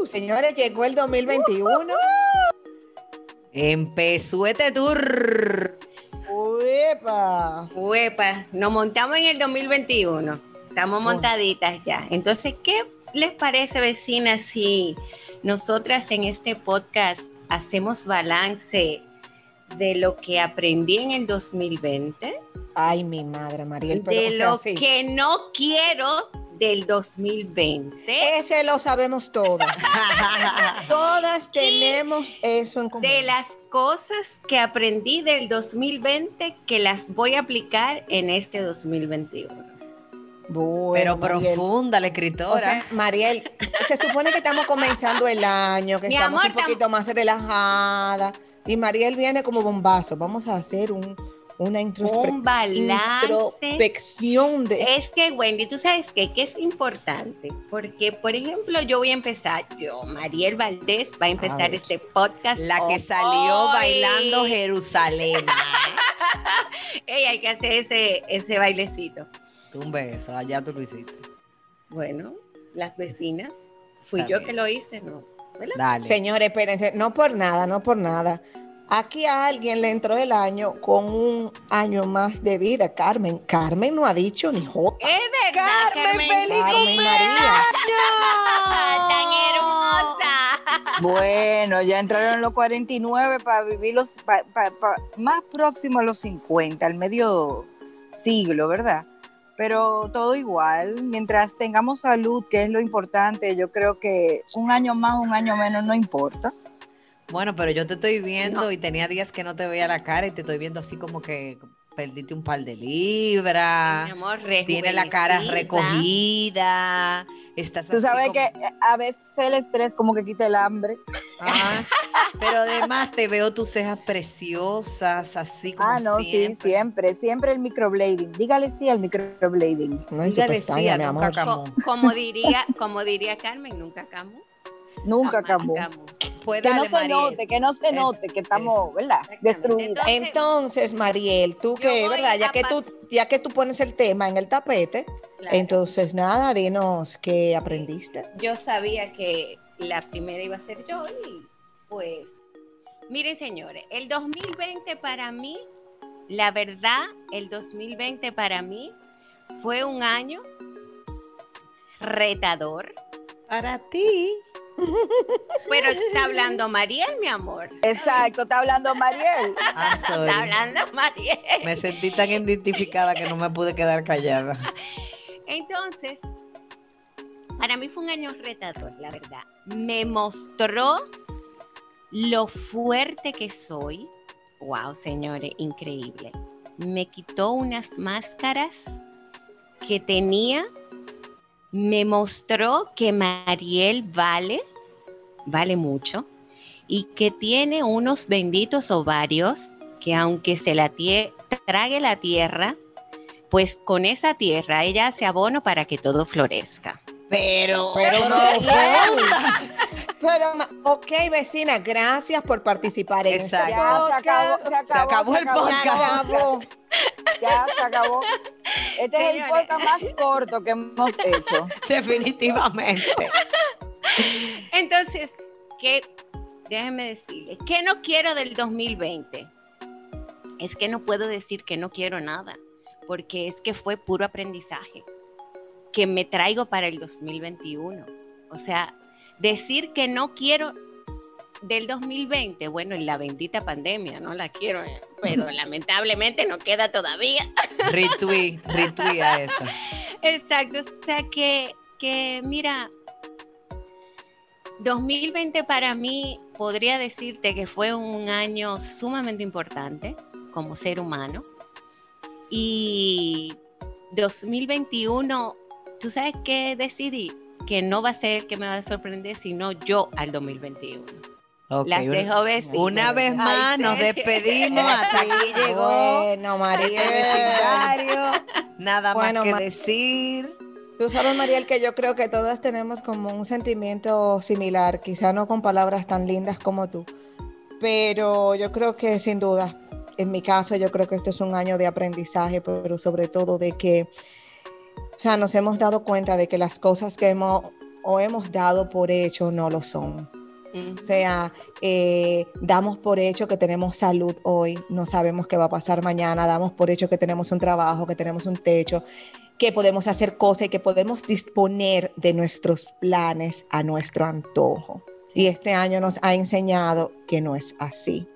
Uh, señores, llegó el 2021. Empezó este tour. ¡Uepa! Uepa, nos montamos en el 2021. Estamos montaditas ya. Entonces, ¿qué les parece, vecinas, si nosotras en este podcast hacemos balance de lo que aprendí en el 2020? Ay, mi madre, pero de o sea, lo sí. que no quiero del 2020. Ese lo sabemos todas. todas tenemos eso en común. de las cosas que aprendí del 2020 que las voy a aplicar en este 2021. Bueno, Pero Mariel. profunda la escritora. O sea, Mariel, se supone que estamos comenzando el año, que Mi estamos amor, un poquito más relajadas. Y Mariel viene como bombazo. Vamos a hacer un, una introspec- Un balance. introspección de. Es que, Wendy, tú sabes qué? que es importante, porque, por ejemplo, yo voy a empezar, yo, Mariel Valdés, va a empezar este podcast. la que hoy. salió bailando Jerusalén. Ey, hay que hacer ese, ese bailecito. Un beso, allá tú lo hiciste. Bueno, las vecinas, fui yo que lo hice, ¿no? Dale. Señores, espérense, no por nada, no por nada. Aquí a alguien le entró el año con un año más de vida, Carmen. Carmen no ha dicho ni jota. Es verdad, Carmen. Carmen María. Tan hermosa. Bueno, ya entraron los 49 para vivir los pa- pa- pa- más próximo a los 50, al medio siglo, ¿verdad? Pero todo igual, mientras tengamos salud, que es lo importante, yo creo que un año más, un año menos no importa. Bueno, pero yo te estoy viendo No. y tenía días que no te veía la cara y te estoy viendo así como que perdiste un par de libras. Mi amor, Tiene la cara recogida. Estás Tú sabes como- que a veces el estrés como que quita el hambre. Ah, pero además te veo tus cejas preciosas, así como Ah, no, sí, siempre. siempre, el microblading. Dígale sí al microblading. No hay Dígale sí pestaña, a mi nunca amor. camó. Co- como diría, como diría Carmen, nunca camo. Nunca camo. Pues Que no se Mariel. note, que no se note que estamos, ¿verdad? Destruidas. Entonces, Mariel, tú que, ¿verdad? Ya que tú, ya que tú pones el tema en el tapete, Claro. entonces nada, dinos qué aprendiste. yo sabía que la primera iba a ser yo y pues, miren señores, el 2020 para mí, la verdad, el 2020 para mí fue un año retador, Para ti. Pero está hablando Mariel, mi amor. Exacto, está hablando Mariel. Ah. Está hablando Mariel. Me sentí tan identificada que no me pude quedar callada. Entonces, para mí fue un año retador, la verdad. Me mostró lo fuerte que soy. Wow, señores, increíble. Me quitó unas máscaras que tenía. Me mostró que Mariel vale, vale mucho, y que tiene unos benditos ovarios que aunque se la trague la tierra, pues con esa tierra ella hace abono para que todo florezca. Pero, Pero pero, ok, vecina, gracias por participar en este Exacto. Ya se acabó, podcast. se acabó, acabó se el acabó, podcast. se acabó. Ya se acabó. Este es el podcast más corto que hemos hecho. definitivamente. Entonces, ¿qué? Déjenme decirles, ¿qué no quiero del 2020? Es que no puedo decir que no quiero nada, porque es que fue puro aprendizaje que me traigo para el 2021. O sea, decir que no quiero del 2020, bueno, en la bendita pandemia, no la quiero, eh, pero lamentablemente no queda todavía. Retweet, retweet a eso. Exacto, o sea que, que mira, 2020 para mí podría decirte que fue un año sumamente importante como ser humano. Y 2021, ¿tú sabes qué decidí? Que no va a ser el que me va a sorprender, sino yo al 2021. Ok, Las una- dejo besitos. Una vez Ay, más nos despedimos. Hasta aquí llegó Bueno, María. vecindario. Nada Bueno, más que decir. Tú sabes, Mariel, que yo creo que todas tenemos como un sentimiento similar, quizá no con palabras tan lindas como tú, pero yo creo que sin duda, en mi caso, yo creo que esto es un año de aprendizaje, pero sobre todo de que, o sea, nos hemos dado cuenta de que las cosas que hemos o hemos dado por hecho no lo son. O sea, eh, damos por hecho que tenemos salud hoy, no sabemos qué va a pasar mañana, damos por hecho que tenemos un trabajo, que tenemos un techo, que podemos hacer cosas y que podemos disponer de nuestros planes a nuestro antojo. Y este año nos ha enseñado que no es así,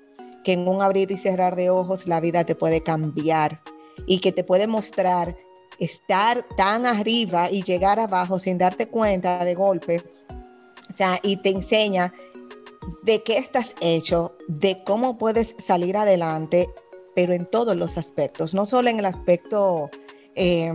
que en un abrir y cerrar de ojos la vida te puede cambiar y que te puede mostrar estar tan arriba y llegar abajo sin darte cuenta de golpe. O sea, y te enseña de qué estás hecho, de cómo puedes salir adelante, pero en todos los aspectos, no solo en el aspecto eh,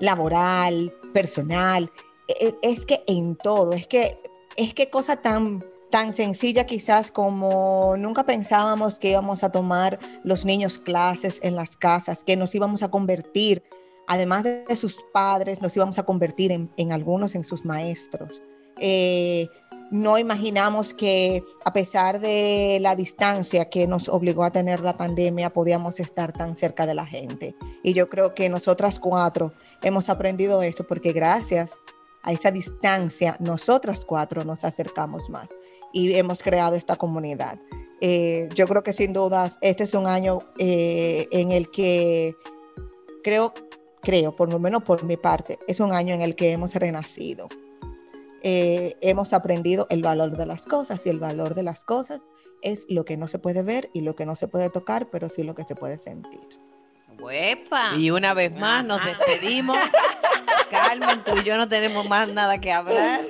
laboral, personal, eh, es que en todo, es que es que cosa tan tan sencilla quizás como nunca pensábamos que íbamos a tomar los niños clases en las casas, que nos íbamos a convertir, además de sus padres, nos íbamos a convertir en, en algunos en sus maestros. Eh, no imaginamos que a pesar de la distancia que nos obligó a tener la pandemia, podíamos estar tan cerca de la gente. Y yo creo que nosotras cuatro hemos aprendido esto porque gracias a esa distancia, nosotras cuatro nos acercamos más y hemos creado esta comunidad. Eh, yo creo que sin dudas este es un año eh, en el que creo, creo, por lo menos por mi parte, es un año en el que hemos renacido eh, hemos aprendido el valor de las cosas y el valor de las cosas es lo que no se puede ver y lo que no se puede tocar, pero sí lo que se puede sentir. ¡Huepa! Y una vez más nos despedimos. Carmen, tú y yo no tenemos más nada que hablar.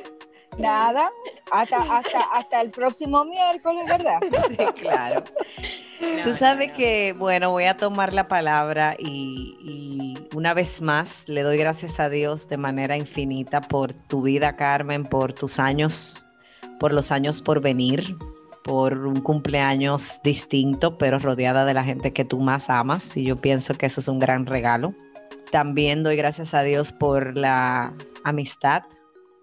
Nada, hasta, hasta, hasta el próximo miércoles, ¿verdad? Sí, claro. No, Tú no, sabes no. que, bueno, voy a tomar la palabra y, y una vez más le doy gracias a Dios de manera infinita por tu vida, Carmen, por tus años, por los años por venir, por un cumpleaños distinto, pero rodeada de la gente que tú más amas y yo pienso que eso es un gran regalo. También doy gracias a Dios por la amistad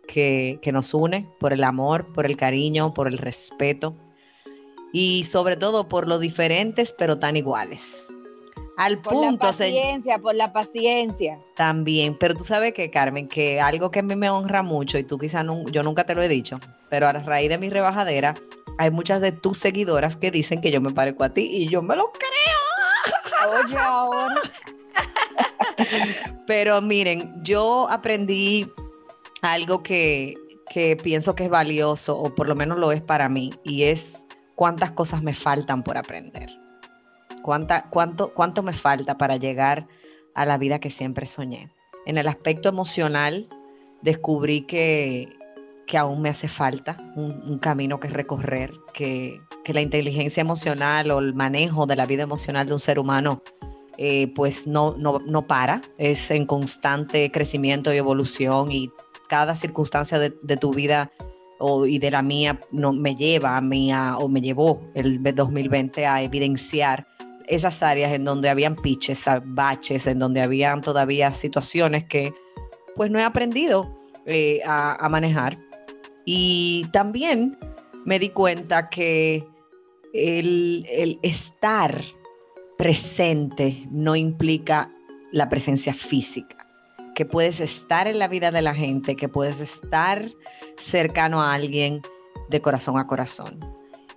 que, que nos une, por el amor, por el cariño, por el respeto y sobre todo por lo diferentes pero tan iguales. Al Por la punto, se- paciencia, por la paciencia. también, pero tú sabes que Carmen, que algo que a mí me honra mucho y tú quizás yo nunca te lo he dicho, pero a raíz de mi rebajadera hay muchas de tus seguidoras que dicen que yo me parezco a ti y yo me lo creo. Oye, ahora. Pero miren, yo aprendí algo que, que pienso que es valioso, o por lo menos lo es para mí, y es cuántas cosas me faltan por aprender. Cuánta, cuánto, cuánto me falta para llegar a la vida que siempre soñé. En el aspecto emocional, descubrí que, que aún me hace falta un, camino que recorrer, que, que la inteligencia emocional o el manejo de la vida emocional de un ser humano eh, pues no, no, no para, es en constante crecimiento y evolución y cada circunstancia de tu vida o, y de la mía no, me lleva a mí o me llevó el 2020 a evidenciar esas áreas en donde habían piches, a- baches, en donde habían todavía situaciones que pues no he aprendido eh, a, manejar. Y también me di cuenta que el estar presente no implica la presencia física, que puedes estar en la vida de la gente, que puedes estar cercano a alguien de corazón a corazón.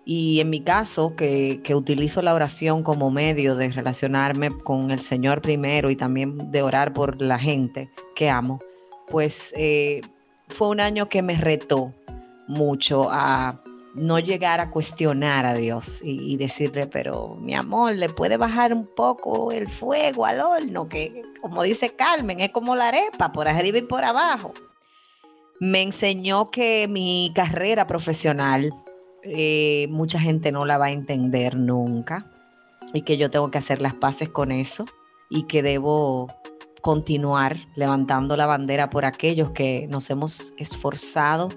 Y en mi caso, que, que, utilizo la oración como medio de relacionarme con el Señor primero y también de orar por la gente que amo, pues eh, fue un año que me retó mucho a no llegar a cuestionar a Dios y, y, decirle, pero mi amor, le puede bajar un poco el fuego al horno, que como dice Carmen, es como la arepa, por arriba y por abajo. Me enseñó que mi carrera profesional eh, mucha gente no la va a entender nunca y que yo tengo que hacer las paces con eso y que debo continuar levantando la bandera por aquellos que nos hemos esforzado,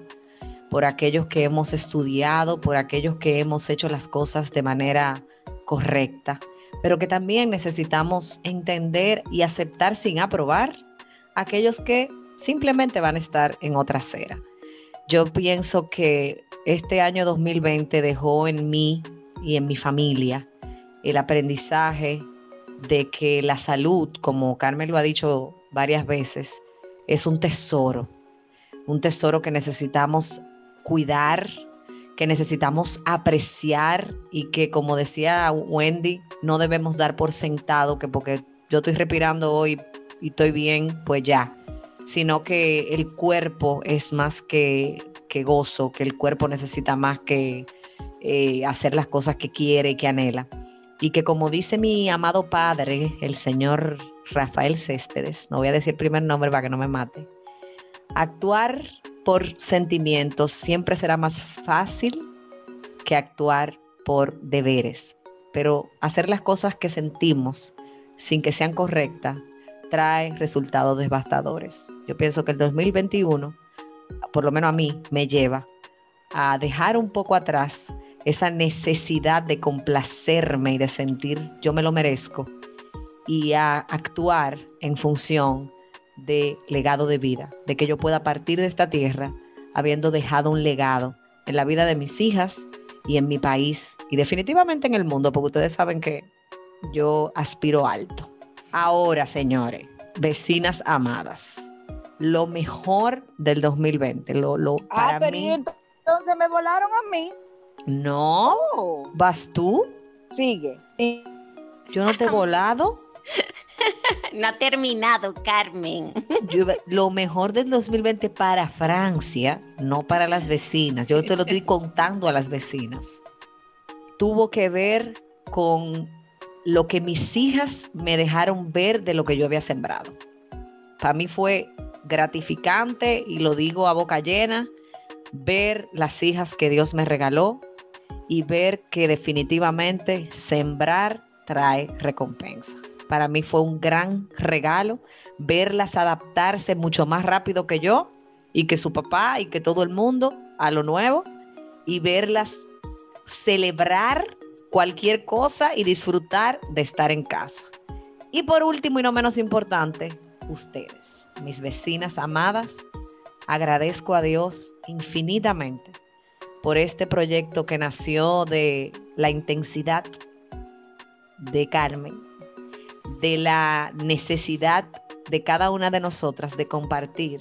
por aquellos que hemos estudiado, por aquellos que hemos hecho las cosas de manera correcta, pero que también necesitamos entender y aceptar sin aprobar aquellos que simplemente van a estar en otra acera. Yo pienso que este año 2020 dejó en mí y en mi familia el aprendizaje de que la salud, como Carmen lo ha dicho varias veces, es un tesoro, un tesoro que necesitamos cuidar, que necesitamos apreciar y que, como decía Wendy, no debemos dar por sentado que porque yo estoy respirando hoy y estoy bien, pues ya, sino que el cuerpo es más que, que gozo, que el cuerpo necesita más que eh, hacer las cosas que quiere y que anhela. Y que como dice mi amado padre, el señor Rafael Céspedes, no voy a decir el primer nombre para que no me mate, actuar por sentimientos siempre será más fácil que actuar por deberes. Pero hacer las cosas que sentimos sin que sean correctas trae resultados devastadores. Yo pienso que el 2021, por lo menos a mí, me lleva a dejar un poco atrás esa necesidad de complacerme y de sentir yo me lo merezco y a actuar en función de legado de vida, de que yo pueda partir de esta tierra habiendo dejado un legado en la vida de mis hijas y en mi país y definitivamente en el mundo, porque ustedes saben que yo aspiro alto. Ahora, señores, vecinas amadas, lo mejor del 2020, lo, lo Ah, para pero mí. entonces me volaron a mí. No, Oh, vas tú. sigue. Yo no te he volado. No ha terminado, Carmen. Yo- lo mejor del 2020 para Francia, no para las vecinas. Yo te lo estoy contando a las vecinas. Tuvo que ver con lo que mis hijas me dejaron ver de lo que yo había sembrado. Para mí fue gratificante y lo digo a boca llena, ver las hijas que Dios me regaló y ver que definitivamente sembrar trae recompensa. Para mí fue un gran regalo verlas adaptarse mucho más rápido que yo y que su papá y que todo el mundo a lo nuevo y verlas celebrar cualquier cosa y disfrutar de estar en casa. Y por último y no menos importante, ustedes, mis vecinas amadas, agradezco a Dios infinitamente por este proyecto que nació de la intensidad de Carmen, de la necesidad de cada una de nosotras de compartir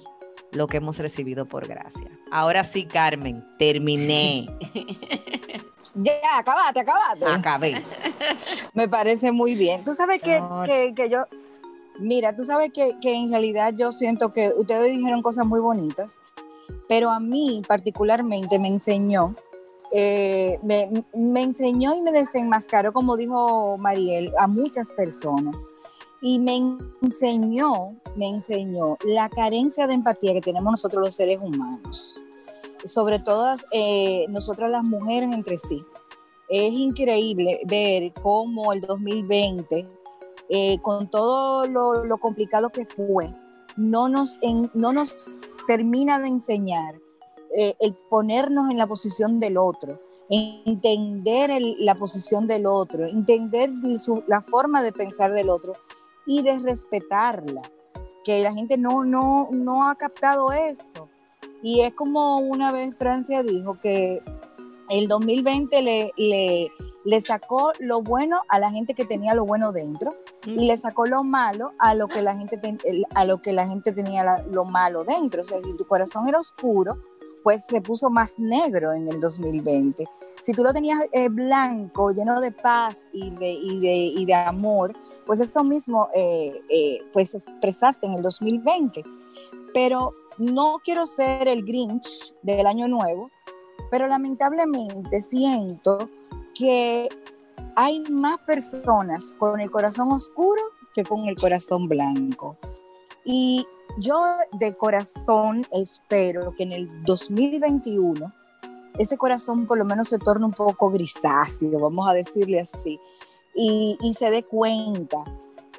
lo que hemos recibido por gracia. Ahora sí, Carmen, terminé, Ya, acabate, acabate. acabé. Me parece muy bien. Tú sabes que, que yo, mira, tú sabes que, que en realidad yo siento que ustedes dijeron cosas muy bonitas, pero a mí particularmente me enseñó, eh, me, me enseñó y me desenmascaró, como dijo Mariel, a muchas personas. Y me enseñó, me enseñó la carencia de empatía que tenemos nosotros los seres humanos, sobre todo eh, nosotras las mujeres entre sí es increíble ver cómo el 2020, eh, con todo lo, lo complicado que fue, no nos, no nos termina de enseñar eh, el ponernos en la posición del otro, entender la posición del otro, entender la forma de pensar del otro y de respetarla, que la gente no, no, no ha captado esto. Y es como una vez Francia dijo que el 2020 le, le, le sacó lo bueno a la gente que tenía lo bueno dentro y le sacó lo malo a lo que la gente, ten- a lo que la gente tenía la- lo malo dentro. O sea, si tu corazón era oscuro, pues se puso más negro en el 2020. Si tú lo tenías eh, blanco, lleno de paz y de, y de, y de amor, pues esto mismo eh, eh, pues expresaste en el 2020. Pero no quiero ser el Grinch del año nuevo, pero lamentablemente siento que hay más personas con el corazón oscuro que con el corazón blanco. Y yo de corazón espero que en el 2021 ese corazón por lo menos se torne un poco grisáceo, vamos a decirle así, y, y se dé cuenta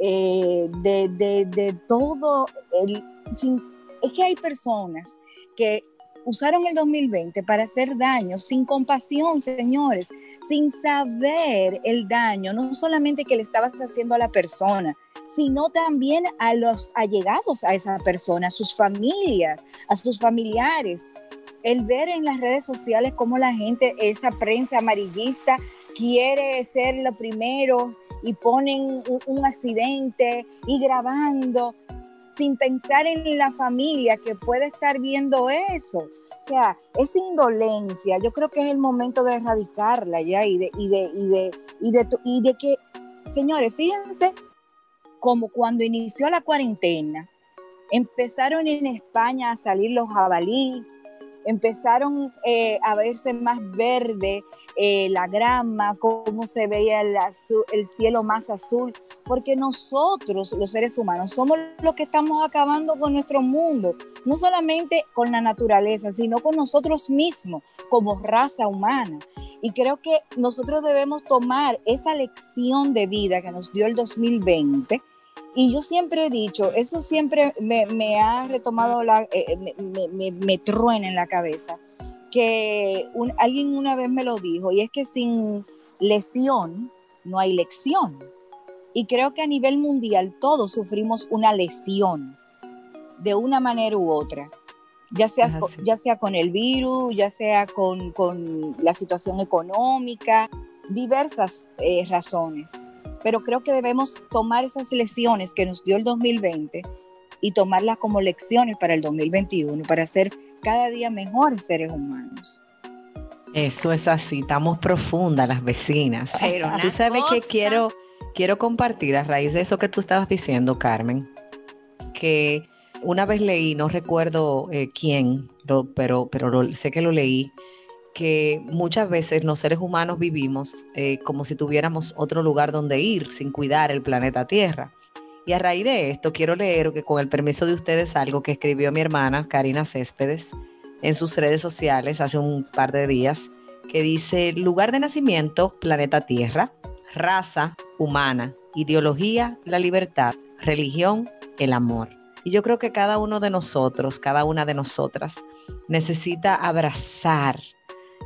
eh, de, de- de todo el... sin- es que hay personas que usaron el 2020 para hacer daño sin compasión, señores, sin saber el daño, no solamente que le estabas haciendo a la persona, sino también a los allegados a esa persona, a sus familias, a sus familiares. El ver en las redes sociales cómo la gente, esa prensa amarillista, quiere ser lo primero y ponen un, accidente y grabando sin pensar en la familia que puede estar viendo eso. O sea, esa indolencia, yo creo que es el momento de erradicarla ya y de, y de, y de, y de, y de que, señores, fíjense como cuando inició la cuarentena, empezaron en España a salir los jabalíes, empezaron eh, a verse más verde eh, la grama, cómo se veía el, azu- el cielo más azul, porque nosotros, los seres humanos, somos los que estamos acabando con nuestro mundo, no solamente con la naturaleza, sino con nosotros mismos como raza humana. Y creo que nosotros debemos tomar esa lección de vida que nos dio el 2020. Y yo siempre he dicho, eso siempre me, me ha retomado, la, eh, me, me- me- truena en la cabeza, que un- alguien una vez me lo dijo, y es que sin lesión no hay lección. Y creo que a nivel mundial todos sufrimos una lesión de una manera u otra, ya sea, ya sea con el virus, ya sea con, con la situación económica, diversas eh, razones. Pero creo que debemos tomar esas lesiones que nos dio el 2020 y tomarlas como lecciones para el 2021, para ser cada día mejores seres humanos. Eso es así, estamos profundas las vecinas. Pero Tú sabes que quiero, quiero compartir a raíz de eso que tú estabas diciendo, Carmen, que una vez leí, no recuerdo eh, quién, lo- pero, pero lo- sé que lo leí, que muchas veces los seres humanos vivimos eh, como si tuviéramos otro lugar donde ir sin cuidar el planeta Tierra. Y a raíz de esto quiero leer, que con el permiso de ustedes, algo que escribió mi hermana Karina Céspedes en sus redes sociales hace un par de días, que dice lugar de nacimiento, planeta Tierra, raza, humana, ideología, la libertad, religión, el amor. Y yo creo que cada uno de nosotros, cada una de nosotras, necesita abrazar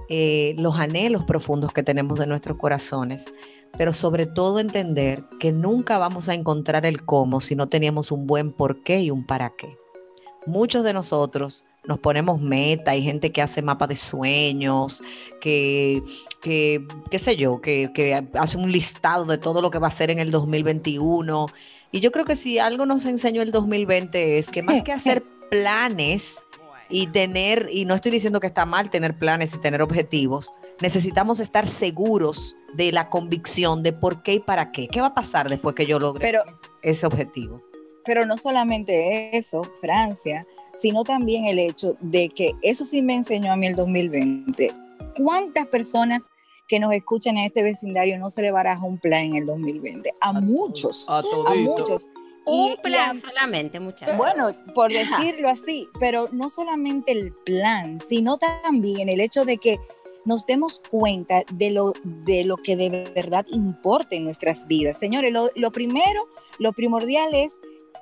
eh, los anhelos profundos que tenemos de nuestros corazones, pero sobre todo entender que nunca vamos a encontrar el cómo si no tenemos un buen por qué y un para qué. Muchos de nosotros nos ponemos meta, hay gente que hace mapa de sueños, que, que qué sé yo, que, que hace un listado de todo lo que va a hacer en el 2021. Y yo creo que si algo nos enseñó el 2020 es que más que hacer planes y tener, y no estoy diciendo que está mal tener planes y tener objetivos, necesitamos estar seguros de la convicción de por qué y para qué. ¿Qué va a pasar después que yo logre Pero, ese objetivo? pero no solamente eso, Francia, sino también el hecho de que eso sí me enseñó a mí el 2020. ¿Cuántas personas que nos escuchan en este vecindario no se le baraja un plan en el 2020? A muchos, A a muchos. Y- Un y a- plan solamente, muchachos. Bueno, por decirlo así, pero no solamente el plan, sino también el hecho de que nos demos cuenta de lo, de lo que de verdad importa en nuestras vidas. Señores, lo, lo primero, lo primordial es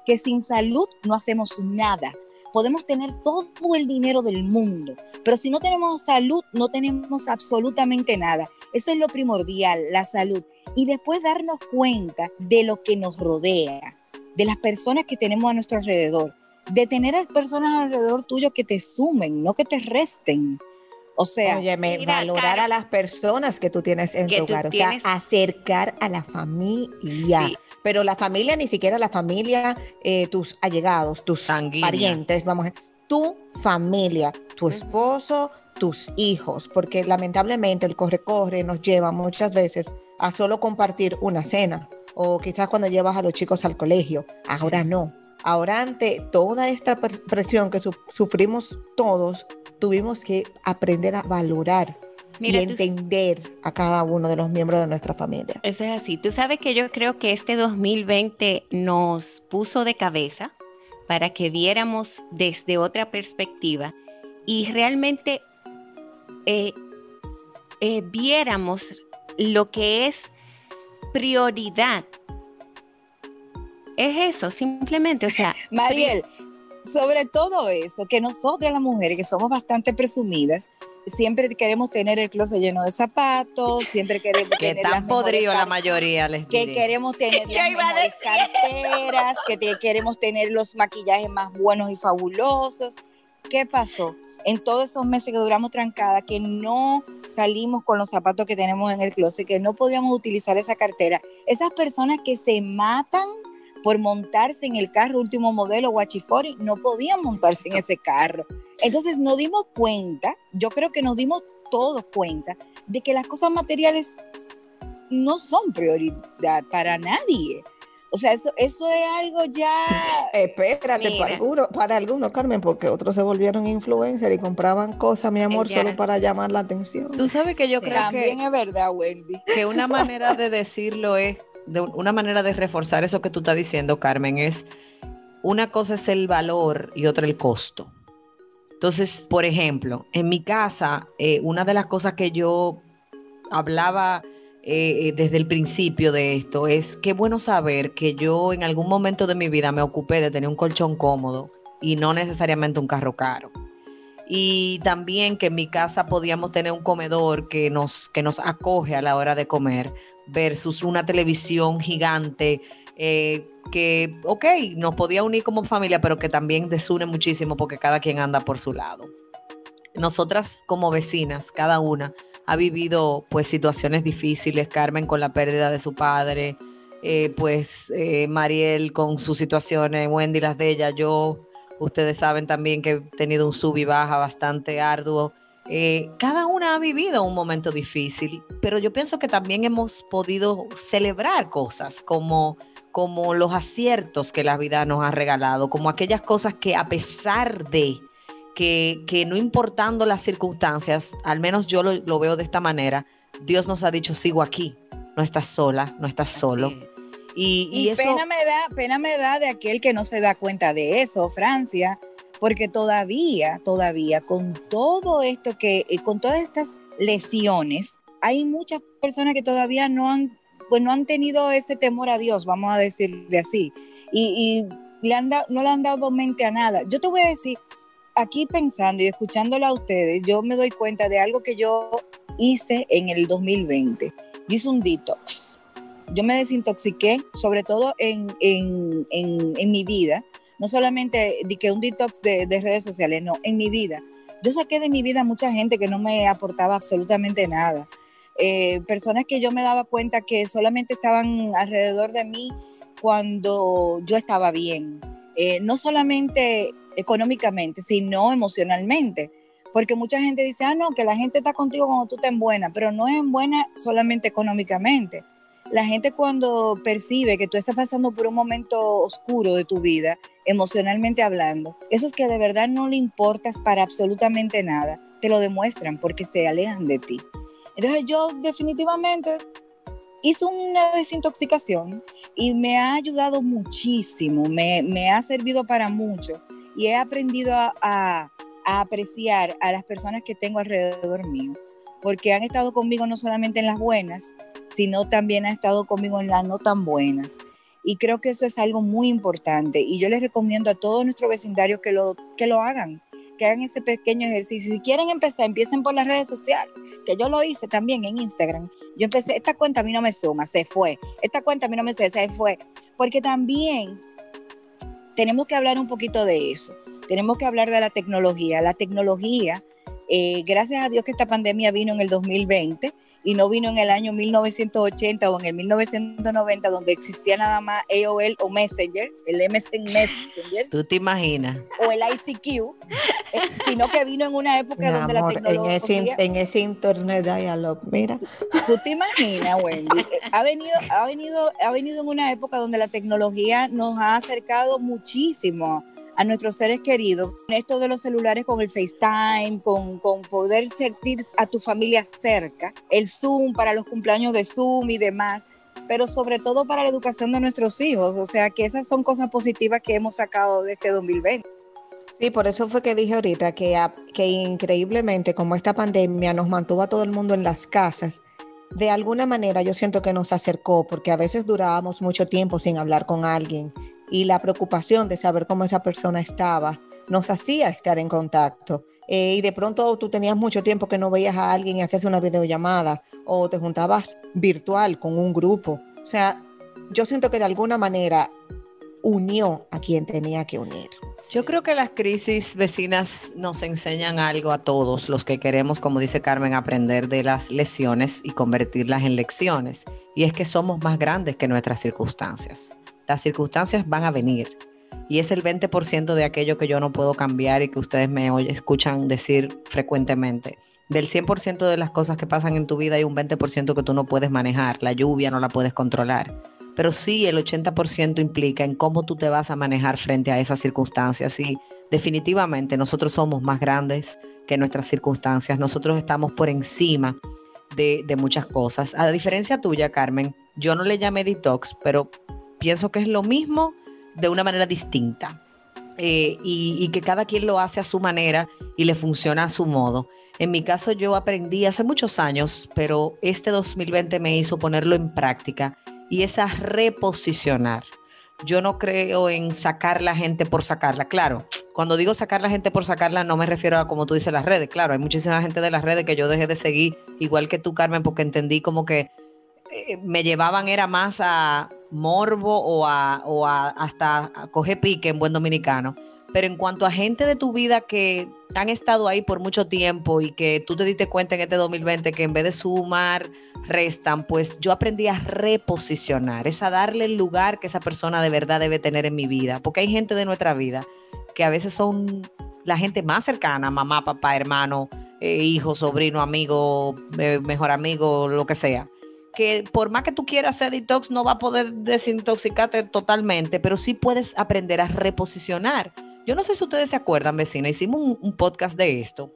que sin salud no hacemos nada. Podemos tener todo el dinero del mundo, pero si no tenemos salud, no tenemos absolutamente nada. Eso es lo primordial, la salud. Y después darnos cuenta de lo que nos rodea de las personas que tenemos a nuestro alrededor, de tener a personas alrededor tuyo que te sumen, no que te resten. O sea, Óyeme, Mira, valorar Karen, a las personas que tú tienes en tu hogar, o tienes- sea, acercar a la familia. Sí. Pero la familia, ni siquiera la familia, eh, tus allegados, tus Sanguínea. parientes, vamos a tu familia, tu esposo, tus hijos, porque lamentablemente el corre-corre nos lleva muchas veces a solo compartir una cena o quizás cuando llevas a los chicos al colegio. Ahora no. Ahora ante toda esta pre- presión que su- sufrimos todos, tuvimos que aprender a valorar Mira, y tú- entender a cada uno de los miembros de nuestra familia. Eso es así. Tú sabes que yo creo que este 2020 nos puso de cabeza para que viéramos desde otra perspectiva y realmente eh, eh, viéramos lo que es prioridad. Es eso, simplemente, o sea, Mariel, sobre todo eso, que nosotras las mujeres, que somos bastante presumidas, siempre queremos tener el closet lleno de zapatos, siempre queremos Que tener tan podrido la mayoría les que diré. queremos tener Yo las mejores carteras, que te- queremos tener los maquillajes más buenos y fabulosos. ¿Qué pasó? En todos esos meses que duramos trancada, que no salimos con los zapatos que tenemos en el closet, que no podíamos utilizar esa cartera. Esas personas que se matan por montarse en el carro último modelo Guachifori, no podían montarse en ese carro. Entonces nos dimos cuenta, yo creo que nos dimos todos cuenta, de que las cosas materiales no son prioridad para nadie. O sea, eso, eso es algo ya... Espérate, Mira. para algunos, para algunos, Carmen, porque otros se volvieron influencers y compraban cosas, mi amor, Ya. solo para llamar la atención. Tú sabes que yo creo También que, es verdad, Wendy. que una manera de decirlo es, de un- una manera de reforzar eso que tú estás diciendo, Carmen, es una cosa es el valor y otra el costo. Entonces, por ejemplo, en mi casa, eh, una de las cosas que yo hablaba eh, desde el principio de esto es qué bueno saber que yo en algún momento de mi vida me ocupé de tener un colchón cómodo y no necesariamente un carro caro. Y también que en mi casa podíamos tener un comedor que nos, que nos acoge a la hora de comer versus una televisión gigante eh, que, ok, nos podía unir como familia, pero que también desune muchísimo porque cada quien anda por su lado. Nosotras como vecinas, cada una ha vivido pues situaciones difíciles, Carmen con la pérdida de su padre, eh, pues eh, Mariel con sus situaciones, Wendy las de ella, yo, ustedes saben también que he tenido un sub y baja bastante arduo. Eh, cada una ha vivido un momento difícil, pero yo pienso que también hemos podido celebrar cosas como, como los aciertos que la vida nos ha regalado, como aquellas cosas que a pesar de que, que no importando las circunstancias, al menos yo lo, lo veo de esta manera, Dios nos ha dicho, sigo aquí, no estás sola, no estás solo. Y, y Y, eso, pena me da, pena me da de aquel que no se da cuenta de eso, Francia, porque todavía, todavía, con todo esto que, eh, con todas estas lesiones, hay muchas personas que todavía no han, pues no han tenido ese temor a Dios, vamos a decirle así, y, y le han da- no le han dado mente a nada. Yo te voy a decir, aquí pensando y escuchándola a ustedes, yo me doy cuenta de algo que yo hice en el 2020. Yo hice un detox yo me desintoxiqué, sobre todo en, en, en, mi vida, no solamente que un detox de, de, redes sociales, no, en mi vida. Yo saqué de mi vida mucha gente que no me aportaba absolutamente nada. Eh, personas que yo me daba cuenta que solamente estaban alrededor de mí cuando yo estaba bien. Eh, no solamente económicamente, sino emocionalmente. Porque mucha gente dice, ah, no, que la gente está contigo cuando tú estás en buena, pero no es en buena solamente económicamente la gente cuando percibe que tú estás pasando por un momento oscuro de tu vida, emocionalmente hablando, esos que de verdad no le importas para absolutamente nada, te lo demuestran porque se alejan de ti. Entonces yo definitivamente hice una desintoxicación y me ha ayudado muchísimo, me, ha servido para mucho y he aprendido a, a, a apreciar a las personas que tengo alrededor mío, porque han estado conmigo no solamente en las buenas, sino también ha estado conmigo en las no tan buenas. Y creo que eso es algo muy importante. Y yo les recomiendo a todos nuestros vecindarios que lo, que lo hagan, que hagan ese pequeño ejercicio. Si quieren empezar, empiecen por las redes sociales, que yo lo hice también en Instagram. Yo empecé, esta cuenta a mí no me suma, se fue. Esta cuenta a mí no me suma, se fue. Porque también tenemos que hablar un poquito de eso. Tenemos que hablar de la tecnología. La tecnología Eh, gracias a Dios que esta pandemia vino en el 2020 y no vino en el año 1980 o en el 1990 donde existía nada más AOL o Messenger, el MSN Messenger ¿Tú te imaginas? o el ICQ, eh, sino que vino en una época Mi donde la amor, en tecnología... ese, en ese internet dialog, mira. ¿Tú te imaginas, Wendy? Ha venido, ha, venido, ha venido en una época donde la tecnología nos ha acercado muchísimo a nuestros seres queridos. Esto de los celulares con el FaceTime, con, con poder sentir a tu familia cerca, el Zoom para los cumpleaños de Zoom y demás, pero sobre todo para la educación de nuestros hijos. O sea que esas son cosas positivas que hemos sacado de este 2020. Sí, por eso fue que dije ahorita que, a- que increíblemente como esta pandemia nos mantuvo a todo el mundo en las casas, de alguna manera yo siento que nos acercó porque a veces durábamos mucho tiempo sin hablar con alguien y la preocupación de saber cómo esa persona estaba nos hacía estar en contacto. Eh, y de pronto tú tenías mucho tiempo que no veías a alguien y hacías una videollamada o te juntabas virtual con un grupo. O sea, yo siento que de alguna manera unió a quien tenía que unir. Yo creo que las crisis vecinas nos enseñan algo a todos los que queremos, como dice Carmen, aprender de las lesiones y convertirlas en lecciones. Y es que somos más grandes que nuestras circunstancias. Las circunstancias van a venir. Y es el 20% de aquello que yo no puedo cambiar y que ustedes me escuchan decir frecuentemente. Del 100% de las cosas que pasan en tu vida hay un 20% que tú no puedes manejar. La lluvia no la puedes controlar pero sí el 80% implica en cómo tú te vas a manejar frente a esas circunstancias. Y definitivamente nosotros somos más grandes que nuestras circunstancias, nosotros estamos por encima de, de muchas cosas. A diferencia tuya, Carmen, yo no le llamé detox, pero pienso que es lo mismo de una manera distinta. Eh, y, y que cada quien lo hace a su manera y le funciona a su modo. En mi caso yo aprendí hace muchos años, pero este 2020 me hizo ponerlo en práctica y es a reposicionar. Yo no creo en sacar la gente por sacarla. Claro, cuando digo sacar la gente por sacarla, no me refiero a como tú dices las redes. Claro, hay muchísima gente de las redes que yo dejé de seguir, igual que tú, Carmen, porque entendí como que eh, me llevaban era más a morbo o a, o a hasta a pique en buen dominicano. Pero en cuanto a gente de tu vida que han estado ahí por mucho tiempo y que tú te diste cuenta en este 2020 que en vez de sumar, restan, pues yo aprendí a reposicionar, es a darle el lugar que esa persona de verdad debe tener en mi vida. Porque hay gente de nuestra vida que a veces son la gente más cercana, mamá, papá, hermano, eh, hijo, sobrino, amigo, eh, mejor amigo, lo que sea. Que por más que tú quieras hacer detox, no va a poder desintoxicarte totalmente, pero sí puedes aprender a reposicionar. Yo no sé si ustedes se acuerdan, vecina, hicimos un, podcast de esto,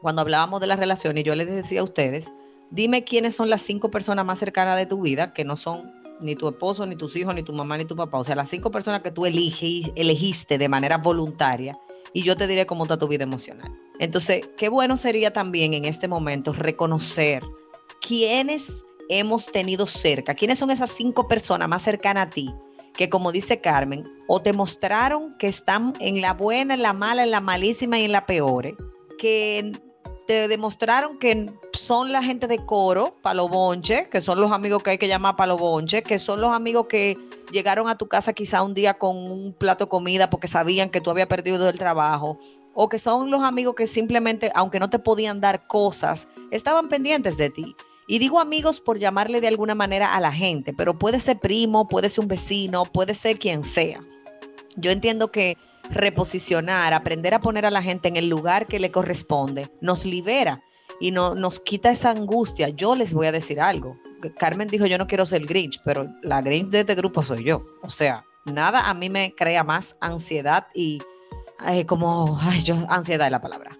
cuando hablábamos de las relaciones, y yo les decía a ustedes, dime quiénes son las cinco personas más cercanas de tu vida, que no son ni tu esposo, ni tus hijos, ni tu mamá, ni tu papá. O sea, las cinco personas que tú elige- elegiste de manera voluntaria y yo te diré cómo está tu vida emocional. Entonces, qué bueno sería también en este momento reconocer quiénes hemos tenido cerca, quiénes son esas cinco personas más cercanas a ti, que como dice Carmen, o te mostraron que están en la buena, en la mala, en la malísima y en la peor, ¿eh? que te demostraron que son la gente de coro, palo bonche, que son los amigos que hay que llamar palo bonche, que son los amigos que llegaron a tu casa quizá un día con un plato de comida porque sabían que tú habías perdido el trabajo, o que son los amigos que simplemente, aunque no te podían dar cosas, estaban pendientes de ti. Y digo amigos por llamarle de alguna manera a la gente, pero puede ser primo, puede ser un vecino, puede ser quien sea. Yo entiendo que reposicionar, aprender a poner a la gente en el lugar que le corresponde, nos libera y no, nos quita esa angustia. Yo les voy a decir algo. Carmen dijo, yo no quiero ser Grinch, pero la Grinch de este grupo soy yo. O sea, nada a mí me crea más ansiedad y eh, como, yo, ansiedad es la palabra.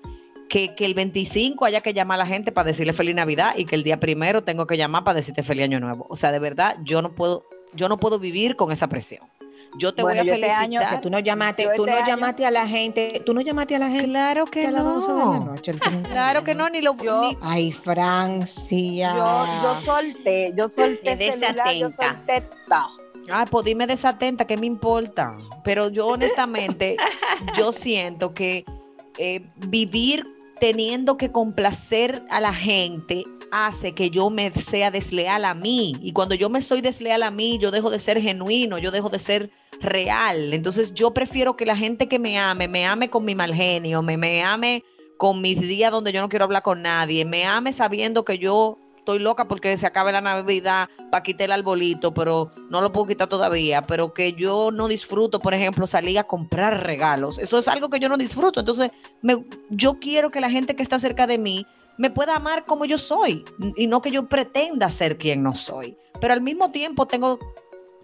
Que, que el 25 haya que llamar a la gente para decirle feliz Navidad y que el día primero tengo que llamar para decirte feliz Año Nuevo. O sea, de verdad, yo no puedo, yo no puedo vivir con esa presión. Yo te Bueno, voy a este año- felicitar. Que tú no llamaste, tú este no año- llamaste a la gente, tú no llamaste a la gente Claro que a las 12 de la no. noche. el 31. Claro que no, ni lo Yo- ni- Ay, Francia. Yo, yo solté, yo solté celular, yo desatenta. solté todo. Ay, pues dime desatenta, ¿qué me importa? Pero yo honestamente, yo siento que eh, vivir teniendo que complacer a la gente hace que yo me sea desleal a mí. Y cuando yo me soy desleal a mí, yo dejo de ser genuino, yo dejo de ser real. Entonces yo prefiero que la gente que me ame, me ame con mi mal genio, me, me ame con mis días donde yo no quiero hablar con nadie, me ame sabiendo que yo estoy loca porque se acabe la Navidad para quitar el arbolito, pero no lo puedo quitar todavía, pero que yo no disfruto, por ejemplo, salir a comprar regalos. Eso es algo que yo no disfruto. Entonces, me, yo quiero que la gente que está cerca de mí me pueda amar como yo soy y no que yo pretenda ser quien no soy. Pero al mismo tiempo tengo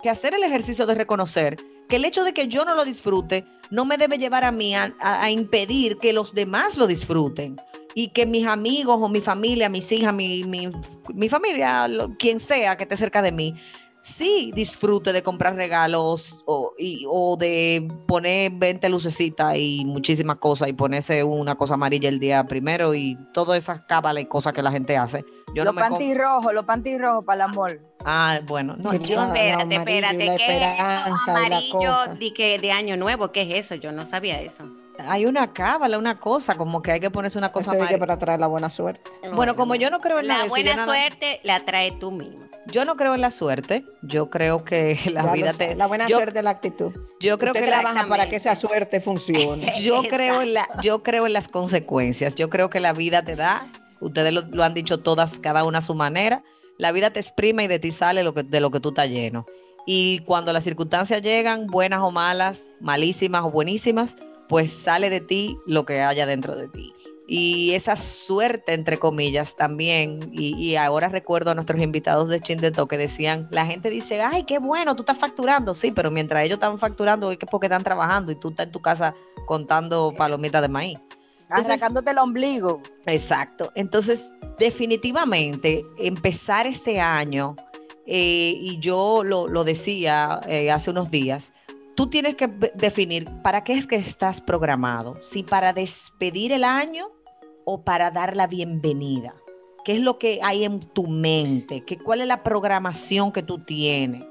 que hacer el ejercicio de reconocer que el hecho de que yo no lo disfrute no me debe llevar a mí a, a impedir que los demás lo disfruten y que mis amigos o mi familia, mis hijas, mi, mi, mi familia, lo- quien sea que esté cerca de mí, sí disfrute de comprar regalos o, y- o de poner 20 lucecitas y muchísimas cosas y ponerse una cosa amarilla el día primero y todas esas cábalas y cosas que la gente hace. Yo los no panty rojos, los panty rojos para el amor. Ah, bueno, no, yo, espérate, espérate, la ¿qué es eso esperanza y la amarillo de, que, de año nuevo? ¿Qué es eso? Yo no sabía eso. Hay una cábala, una cosa, como que hay que ponerse una cosa que para traer la buena suerte. Bueno, como yo no creo en La yo buena nada- suerte la trae tú mismo. Yo no creo en la suerte. Yo creo que la Ya vida te. La buena yo, suerte es la actitud. yo creo Usted que la- trabaja para que esa suerte funcione. yo creo en la, yo creo en las consecuencias. Yo creo que la vida te da. Ustedes lo, lo han dicho todas, cada una a su manera. La vida te exprime y de ti sale lo que, de lo que tú estás lleno. Y cuando las circunstancias llegan, buenas o malas, malísimas o buenísimas, pues sale de ti lo que haya dentro de ti. Y esa suerte, entre comillas, también, y, y ahora recuerdo a nuestros invitados de Chindeto que decían, la gente dice, ay, qué bueno, tú estás facturando, sí, pero mientras ellos están facturando es que porque están trabajando y tú estás en tu casa contando palomitas de maíz. Entonces- Arrancándote el ombligo. Exacto. Entonces, definitivamente, empezar este año, eh, y yo lo, lo decía eh, hace unos días, tú tienes que definir para qué es que estás programado, si para despedir el año o para dar la bienvenida. ¿Qué es lo que hay en tu mente? ¿Qué, ¿Cuál es la programación que tú tienes?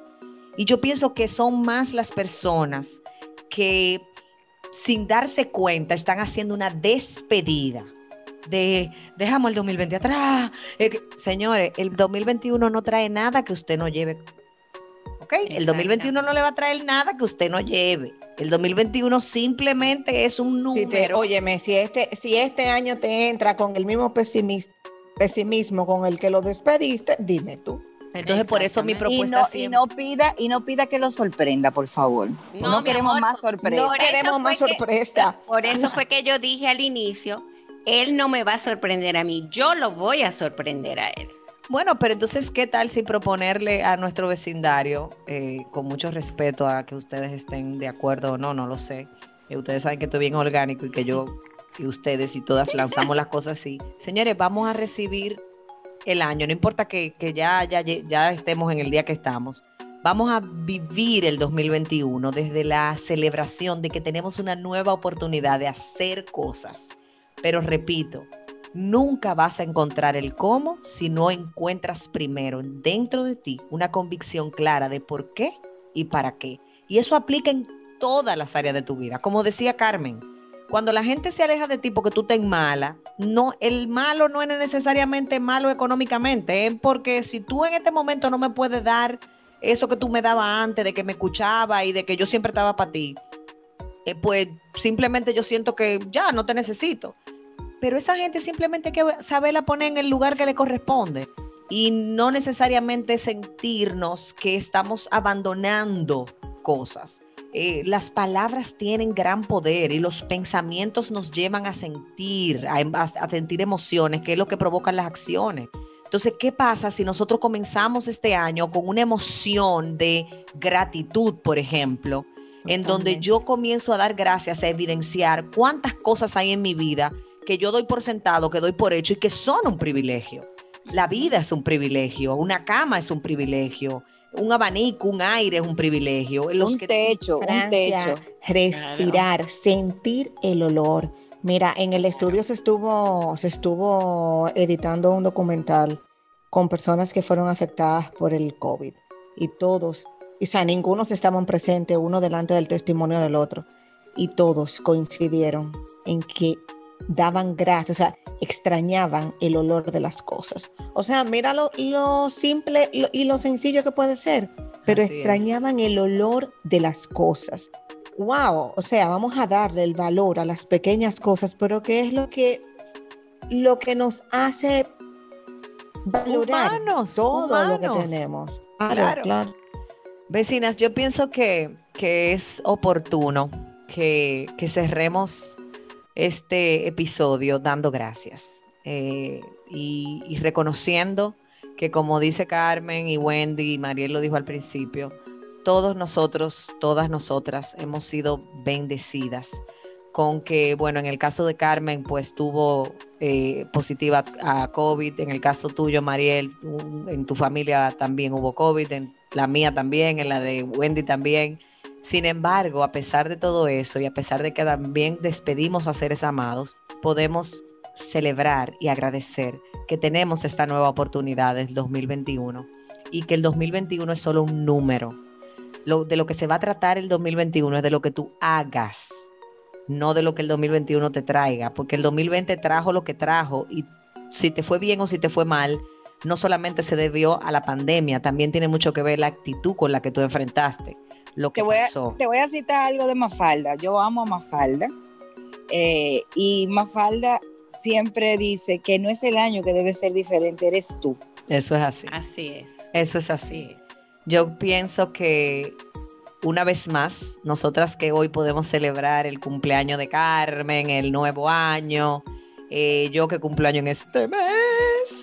Y yo pienso que son más las personas que sin darse cuenta están haciendo una despedida de dejamos el 2020 atrás. Señores, el 2021 no trae nada que usted no lleve. ¿Ok? El Exacto. 2021 no le va a traer nada que usted no lleve. El 2021 simplemente es un te- número. óyeme, si este, si este año te entra con el mismo pesimis- pesimismo con el que lo despediste, dime tú. Entonces, por eso mi Exactamente. Y propuesta no, y no pida, y no pida que lo sorprenda, por favor. No, queremos amor, más sorpresa. No queremos más que- sorpresa. Por eso fue que yo dije al inicio, él no me va a sorprender a mí, yo lo voy a sorprender a él. Bueno, pero entonces, ¿qué tal si proponerle a nuestro vecindario, eh, con mucho respeto a que ustedes estén de acuerdo o no, no lo sé. Eh, ustedes saben que estoy bien orgánico y que yo y ustedes y todas lanzamos las cosas así. Señores, vamos a recibir el año, no importa que, que ya, ya, ya estemos en el día que estamos. Vamos a vivir el 2021 desde la celebración de que tenemos una nueva oportunidad de hacer cosas. Pero repito, Nunca vas a encontrar el cómo si no encuentras primero dentro de ti una convicción clara de por qué y para qué. Y eso aplica en todas las áreas de tu vida. Como decía Carmen, cuando la gente se aleja de ti porque tú te mala, no, el malo no es necesariamente malo económicamente, es porque si tú en este momento no me puedes dar eso que tú me dabas antes, de que me escuchaba y de que yo siempre estaba para ti, eh, pues simplemente yo siento que ya no te necesito pero esa gente simplemente hay que saberla poner en el lugar que le corresponde y no necesariamente sentirnos que estamos abandonando cosas. Eh, las palabras tienen gran poder y los pensamientos nos llevan a sentir, a, sentir emociones, que es lo que provocan las acciones. Entonces, ¿qué pasa si nosotros comenzamos este año con una emoción de gratitud, por ejemplo, en donde yo comienzo a dar gracias, a evidenciar cuántas cosas hay en mi vida que yo doy por sentado, que doy por hecho y que son un privilegio. La vida es un privilegio, una cama es un privilegio, un abanico, un aire es un privilegio. Los un que- techo, un techo. respirar, sentir el olor. Mira, en el estudio se estuvo, se estuvo editando un documental con personas que fueron afectadas por el COVID y todos, o sea, ninguno estaban presentes uno delante del testimonio del otro y todos coincidieron en que daban gracias, o sea, extrañaban el olor de las cosas. O sea, mira lo, lo simple lo- y lo sencillo que puede ser, pero Así es. extrañaban el olor de las cosas. Wow, o sea, vamos a darle el valor a las pequeñas cosas, pero ¿qué es lo que lo que nos hace valorar Humanos, todo lo que tenemos. Claro, Claro. claro. Vecinas, yo pienso que, que es oportuno que, que cerremos este episodio dando gracias eh, y, y reconociendo que como dice Carmen y Wendy y Mariel lo dijo al principio, todos nosotros, todas nosotras hemos sido bendecidas con que, bueno, en el caso de Carmen, pues tuvo eh, positiva a COVID, en el caso tuyo, Mariel, en tu familia también hubo COVID, en la mía también, en la de Wendy también. Sin embargo, a pesar de todo eso y a pesar de que también despedimos a seres amados, podemos celebrar y agradecer que tenemos esta nueva oportunidad del 2021 y que el 2021 es solo un número. De lo que se va a tratar el 2021 es de lo que tú hagas, no de lo que el 2021 te traiga, porque el 2020 trajo lo que trajo y si te fue bien o si te fue mal, no solamente se debió a la pandemia, también tiene mucho que ver la actitud con la que tú enfrentaste lo que Te voy, a, te voy a citar algo de Mafalda. Yo amo a Mafalda. Eh, y Mafalda siempre dice que no es el año que debe ser diferente, eres tú. Eso es así. Así es. Eso es así. Yo pienso que una vez más, nosotras que hoy podemos celebrar el cumpleaños de Carmen, el nuevo año, eh, yo que cumplo año en este mes,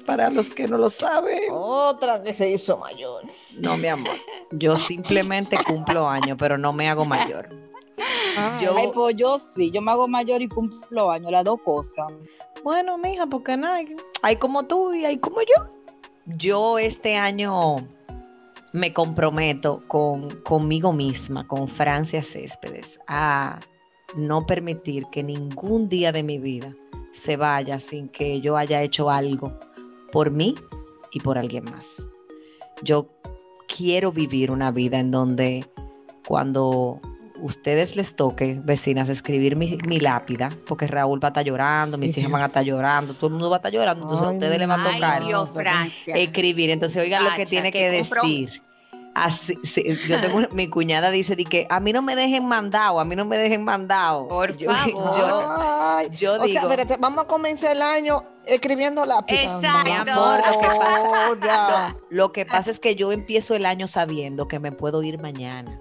para los que no lo saben. Otra que se hizo mayor. No, mi amor. Yo simplemente cumplo año, pero no me hago mayor. Ah, Yo- Ay, pues yo sí, yo me hago mayor y cumplo años, las dos cosas. Bueno, mija, porque nada, hay como tú y hay como yo. Yo este año me comprometo con conmigo misma, con Francia Céspedes, a no permitir que ningún día de mi vida se vaya sin que yo haya hecho algo por mí y por alguien más. Yo quiero vivir una vida en donde cuando ustedes les toque, vecinas, escribir mi, mi lápida, porque Raúl va a estar llorando, mis hijas van a estar llorando, todo el mundo va a estar llorando, entonces a ustedes les va a tocar Ay, Dios, escribir. Entonces, oigan lo que tiene que decir. Así, sí, yo tengo, una- mi cuñada dice di que a mí no me dejen mandado, a mí no me dejen mandado. Por Yo- favor. yo- Ay, yo o sea, espérate, vamos a comenzar el año escribiendo lápiz. Exacto. Mi amor, lo que pasa- Ahora. Lo que pasa es que yo empiezo el año sabiendo que me puedo ir mañana.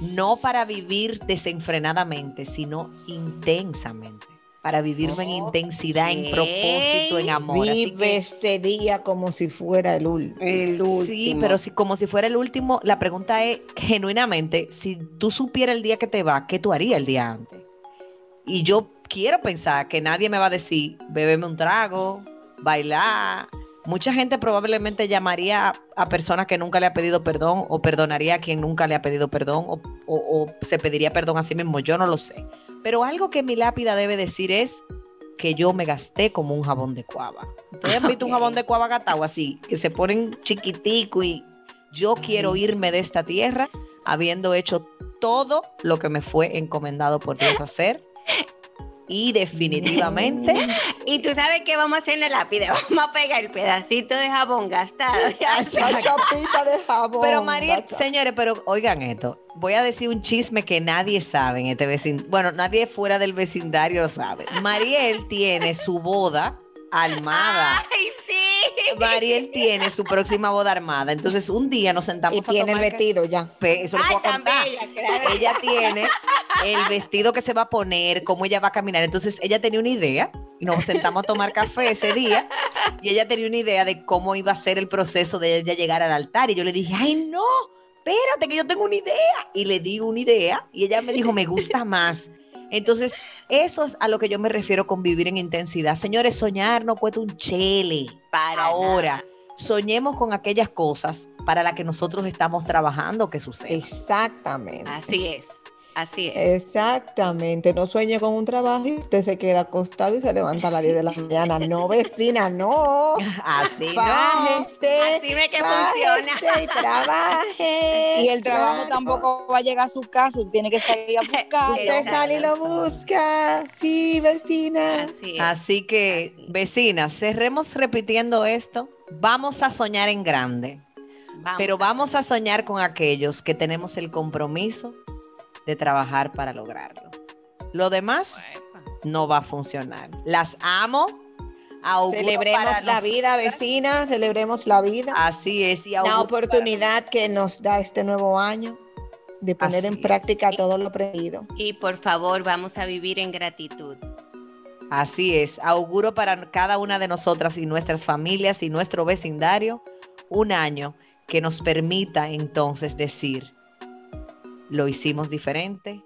No para vivir desenfrenadamente, sino intensamente. Para vivirme en intensidad, en propósito, en amor. Así Vive que- este día como si fuera el último. El Sí, último. pero si, como si fuera el último, la pregunta es genuinamente, si tú supieras el día que te va, ¿qué tú harías el día antes? Y yo quiero pensar que nadie me va a decir, bébeme un trago, bailar. Mucha gente probablemente llamaría a personas que nunca le ha pedido perdón o perdonaría a quien nunca le ha pedido perdón o, o- o se pediría perdón a sí mismo, yo no lo sé. Pero algo que mi lápida debe decir es que yo me gasté como un jabón de cuava. ¿Ustedes han visto un jabón de cuava gastado así? Que se ponen chiquitico y yo quiero irme de esta tierra habiendo hecho todo lo que me fue encomendado por Dios hacer. Y definitivamente, Y tú sabes qué vamos a hacer en la lápida. Vamos a pegar el pedacito de jabón gastado. La chapita de jabón. pero cha- señores, pero oigan esto, voy a decir un chisme que nadie sabe en este vecindario, bueno, nadie fuera del vecindario lo sabe. Mariel tiene su boda armada. ¡Ay, sí! Mariel tiene su próxima boda armada. Entonces, un día nos sentamos Y tiene el tomar vestido ya. Pe- Eso lo ¡Ay, puedo contar. bella! claro. Ella tiene el vestido que se va a poner, cómo ella va a caminar. Entonces, ella tenía una idea y nos sentamos a tomar café ese día y ella tenía una idea de cómo iba a ser el proceso de ella llegar al altar. Y yo le dije, ay, no, espérate que yo tengo una idea. Y le di una idea y ella me dijo, me gusta más. Entonces, eso es a lo que yo me refiero con vivir en intensidad. Señores, soñar no cuesta un chele. Para Ahora, nada. soñemos con aquellas cosas para las que nosotros estamos trabajando que sucedan. Exactamente. Así es. Así es. Exactamente. No sueñe con un trabajo y usted se queda acostado y se levanta a las 10 de la mañana. No, vecina, no. Así no. Bájese. Así ve que funciona. y trabaje. Y el trabajo Claro. tampoco va a llegar a su casa, usted tiene que salir a buscarlo. Usted Exacto. sale y lo busca. Sí, vecina. Así es. Así que, Así. vecinas, cerremos repitiendo esto. Vamos a soñar en grande, pero vamos a soñar con aquellos que tenemos el compromiso de trabajar para lograrlo. Lo demás no va a funcionar. Las amo. Celebremos la nos- vida, vecina, celebremos la vida. Así es. Y la oportunidad que nos da este nuevo año de poner Así en es. práctica todo lo aprendido. Y por favor, vamos a vivir en gratitud. Así es, auguro para cada una de nosotras y nuestras familias y nuestro vecindario un año que nos permita entonces decir, lo hicimos diferente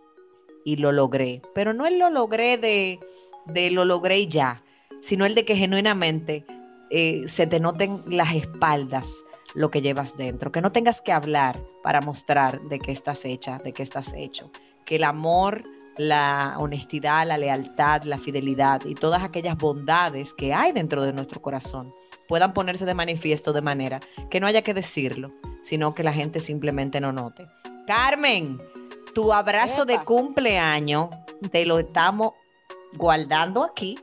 y lo logré. Pero no el lo logré de, de lo logré ya, sino el de que genuinamente eh, se te noten las espaldas lo que llevas dentro, que no tengas que hablar para mostrar de qué estás hecha, de qué estás hecho, que el amor la honestidad, la lealtad, la fidelidad y todas aquellas bondades que hay dentro de nuestro corazón puedan ponerse de manifiesto de manera que no haya que decirlo, sino que la gente simplemente no note. Carmen, tu abrazo de cumpleaños te lo estamos guardando aquí,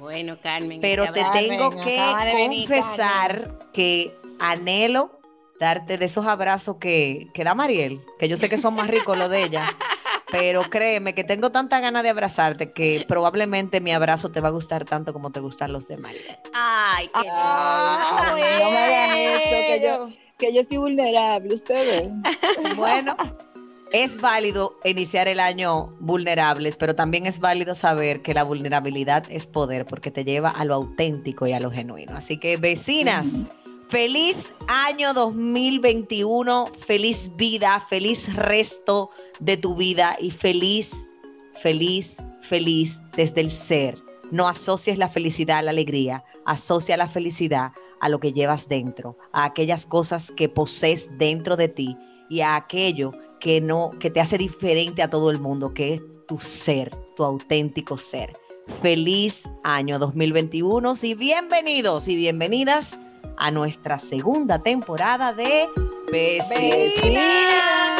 Bueno, Carmen. pero ese te abrazo- tengo Carmen, que venir, confesar que anhelo darte de esos abrazos que, que da Mariel, que yo sé que son más ricos los de ella, pero créeme que tengo tanta ganas de abrazarte que probablemente mi abrazo te va a gustar tanto como te gustan los de Mariel. Ay, qué Ah, no me hagan esto, que yo-. Que yo estoy vulnerable, usted. Bueno, es válido iniciar el año vulnerables, pero también es válido saber que la vulnerabilidad es poder porque te lleva a lo auténtico y a lo genuino. Así que vecinas, feliz año 2021, feliz vida, feliz resto de tu vida y feliz, feliz, feliz desde el ser. No asocies la felicidad a la alegría, asocia la felicidad a lo que llevas dentro, a aquellas cosas que posees dentro de ti y a aquello que no que te hace diferente a todo el mundo, que es tu ser, tu auténtico ser. Feliz año 2021 y bienvenidos y bienvenidas a nuestra segunda temporada de Vecinas.